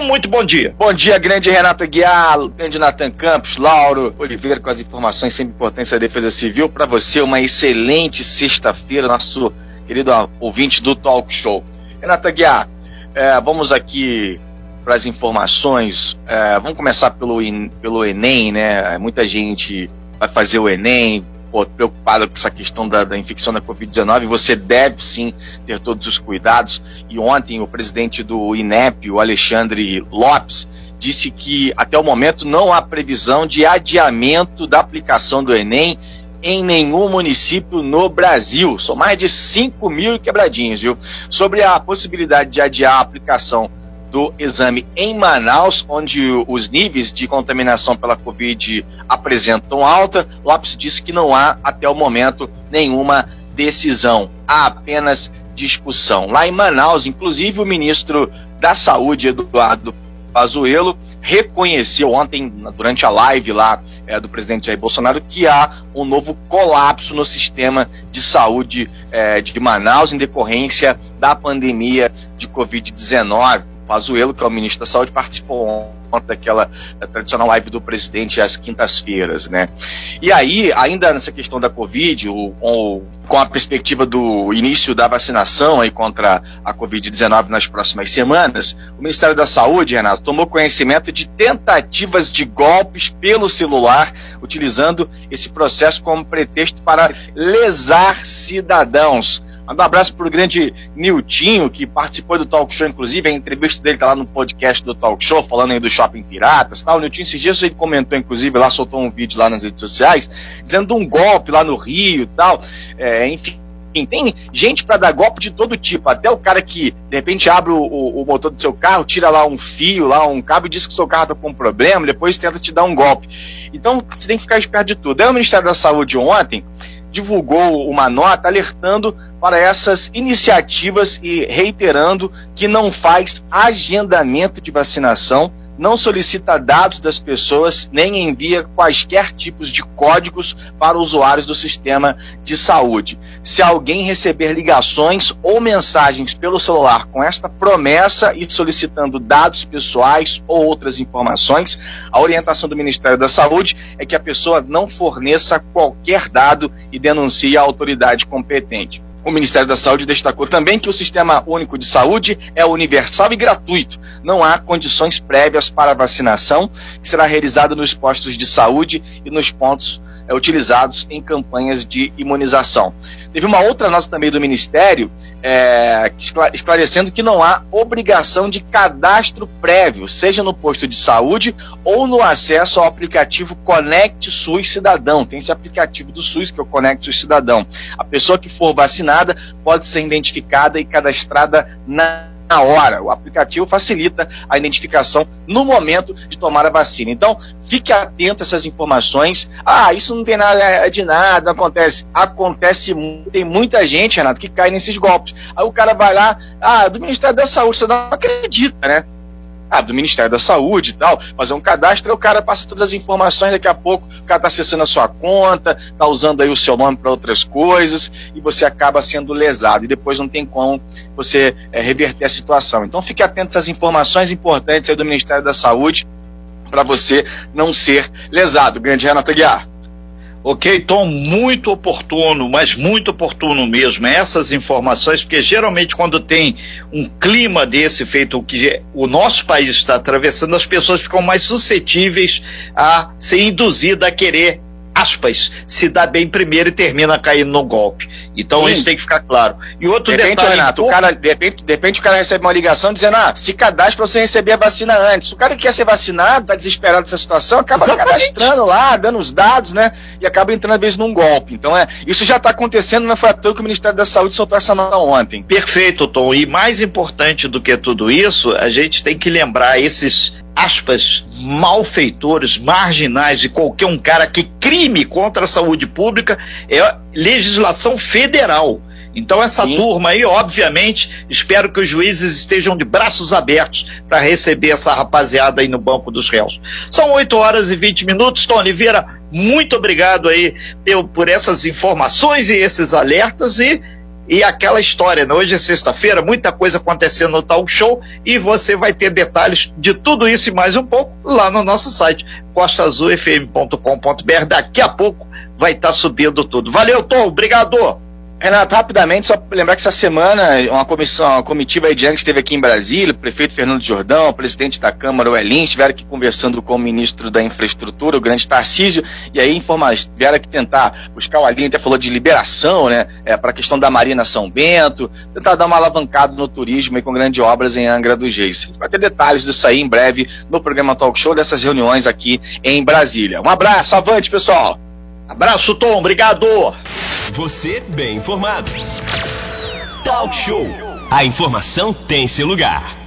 Muito bom dia. Bom dia, grande Renata Guiar, grande Natan Campos, Lauro Oliveira com as informações sempre importantes da Defesa Civil. Para você, uma excelente sexta-feira, nosso querido ouvinte do Talk Show. Renata Guiar, é, vamos aqui para as informações. É, vamos começar pelo, pelo Enem, né? Muita gente vai fazer o Enem, pô, preocupado com essa questão da, da infecção da Covid-19, você deve sim ter todos os cuidados. E ontem o presidente do INEP, o Alexandre Lopes, disse que até o momento não há previsão de adiamento da aplicação do Enem em nenhum município no Brasil. São mais de 5 mil quebradinhos, viu? Sobre a possibilidade de adiar a aplicação do exame em Manaus, onde os níveis de contaminação pela Covid apresentam alta. Lopes disse que não há, até o momento, nenhuma decisão, há apenas discussão. Lá em Manaus, inclusive, o ministro da Saúde, Eduardo Pazuello, reconheceu ontem, durante a live lá é, do presidente Jair Bolsonaro, que há um novo colapso no sistema de saúde é, de Manaus em decorrência da pandemia de Covid-19. Pazuello, que é o ministro da Saúde, participou ontem daquela da tradicional live do presidente às quintas-feiras, né? E aí, ainda nessa questão da Covid, o, o, com a perspectiva do início da vacinação aí contra a Covid-19 nas próximas semanas, o Ministério da Saúde, Renato, tomou conhecimento de tentativas de golpes pelo celular, utilizando esse processo como pretexto para lesar cidadãos. Manda um abraço pro grande Niltinho, que participou do Talk Show, inclusive, a entrevista dele tá lá no podcast do Talk Show, falando aí do Shopping Piratas tal. O Niltinho, esses dias ele comentou, inclusive, lá, soltou um vídeo lá nas redes sociais, dizendo um golpe lá no Rio tal. É, enfim, tem gente para dar golpe de todo tipo, até o cara que de repente abre o, o, o, motor do seu carro, tira lá um fio, lá um cabo e diz que o seu carro está com problema, depois tenta te dar um golpe. Então você tem que ficar esperto de tudo. Aí o Ministério da Saúde ontem divulgou uma nota alertando para essas iniciativas e reiterando que não faz agendamento de vacinação, não solicita dados das pessoas, nem envia quaisquer tipos de códigos para usuários do sistema de saúde. Se alguém receber ligações ou mensagens pelo celular com esta promessa e solicitando dados pessoais ou outras informações, a orientação do Ministério da Saúde é que a pessoa não forneça qualquer dado e denuncie a autoridade competente. O Ministério da Saúde destacou também que o Sistema Único de Saúde é universal e gratuito. Não há condições prévias para vacinação, que será realizada nos postos de saúde e nos pontos é, utilizados em campanhas de imunização. Teve uma outra nota também do Ministério é, esclarecendo que não há obrigação de cadastro prévio, seja no posto de saúde ou no acesso ao aplicativo Conect SUS Cidadão. Tem esse aplicativo do SUS que é o Conect SUS Cidadão. A pessoa que for vacinada pode ser identificada e cadastrada na na hora. O aplicativo facilita a identificação no momento de tomar a vacina. Então, fique atento a essas informações. Ah, isso não tem nada é de nada, acontece. Acontece, tem muita gente, Renato, que cai nesses golpes. Aí o cara vai lá, ah, do Ministério da Saúde, você não acredita, né? Ah, do Ministério da Saúde e tal, fazer um cadastro, aí o cara passa todas as informações, daqui a pouco o cara está acessando a sua conta, está usando aí o seu nome para outras coisas, e você acaba sendo lesado, e depois não tem como você é, reverter a situação. Então fique atento a essas informações importantes aí do Ministério da Saúde, para você não ser lesado. Grande Renato Guiar. Ok, Tom, muito oportuno, mas muito oportuno mesmo, essas informações, porque geralmente quando tem um clima desse feito, o que o nosso país está atravessando, as pessoas ficam mais suscetíveis a ser induzidas a querer aspas, se dá bem primeiro e termina caindo no golpe. Então Sim. isso tem que ficar claro. E outro de repente, detalhe. Renato, o cara, de, repente, de repente o cara recebe uma ligação dizendo: ah, se cadastre para você receber a vacina antes. O cara que quer ser vacinado, tá desesperado dessa situação, acaba Exatamente. cadastrando lá, dando os dados, né? E acaba entrando às vezes num golpe. Então é, isso já está acontecendo, não foi à toa que o Ministério da Saúde soltou essa nota ontem. Perfeito, Tom. E mais importante do que tudo isso, a gente tem que lembrar esses aspas, malfeitores, marginais de qualquer um cara que crime contra a saúde pública é legislação federal. Então, essa Sim. turma aí, obviamente, espero que os juízes estejam de braços abertos para receber essa rapaziada aí no banco dos réus. São 8 horas e 20 minutos. Tom Oliveira, muito obrigado aí por essas informações e esses alertas e E aquela história, né? hoje é sexta-feira, muita coisa acontecendo no talk show e você vai ter detalhes de tudo isso e mais um pouco lá no nosso site, costaazulfm.com.br. Daqui a pouco vai estar tá subindo tudo. Valeu, Tom, obrigado! Renato, rapidamente, só lembrar que essa semana uma comissão, uma comitiva de antes esteve aqui em Brasília, o prefeito Fernando Jordão, o presidente da Câmara, o Elin, estiveram aqui conversando com o ministro da Infraestrutura, o grande Tarcísio, e aí tiveram que tentar buscar o Elin, até falou de liberação, né, é, para a questão da Marina São Bento, tentar dar uma alavancada no turismo e com grandes obras em Angra dos Reis. Vai ter detalhes disso aí em breve no programa Talk Show, dessas reuniões aqui em Brasília. Um abraço, avante, pessoal! Abraço, Tom, obrigado! Você bem informado. Talk Show. A informação tem seu lugar.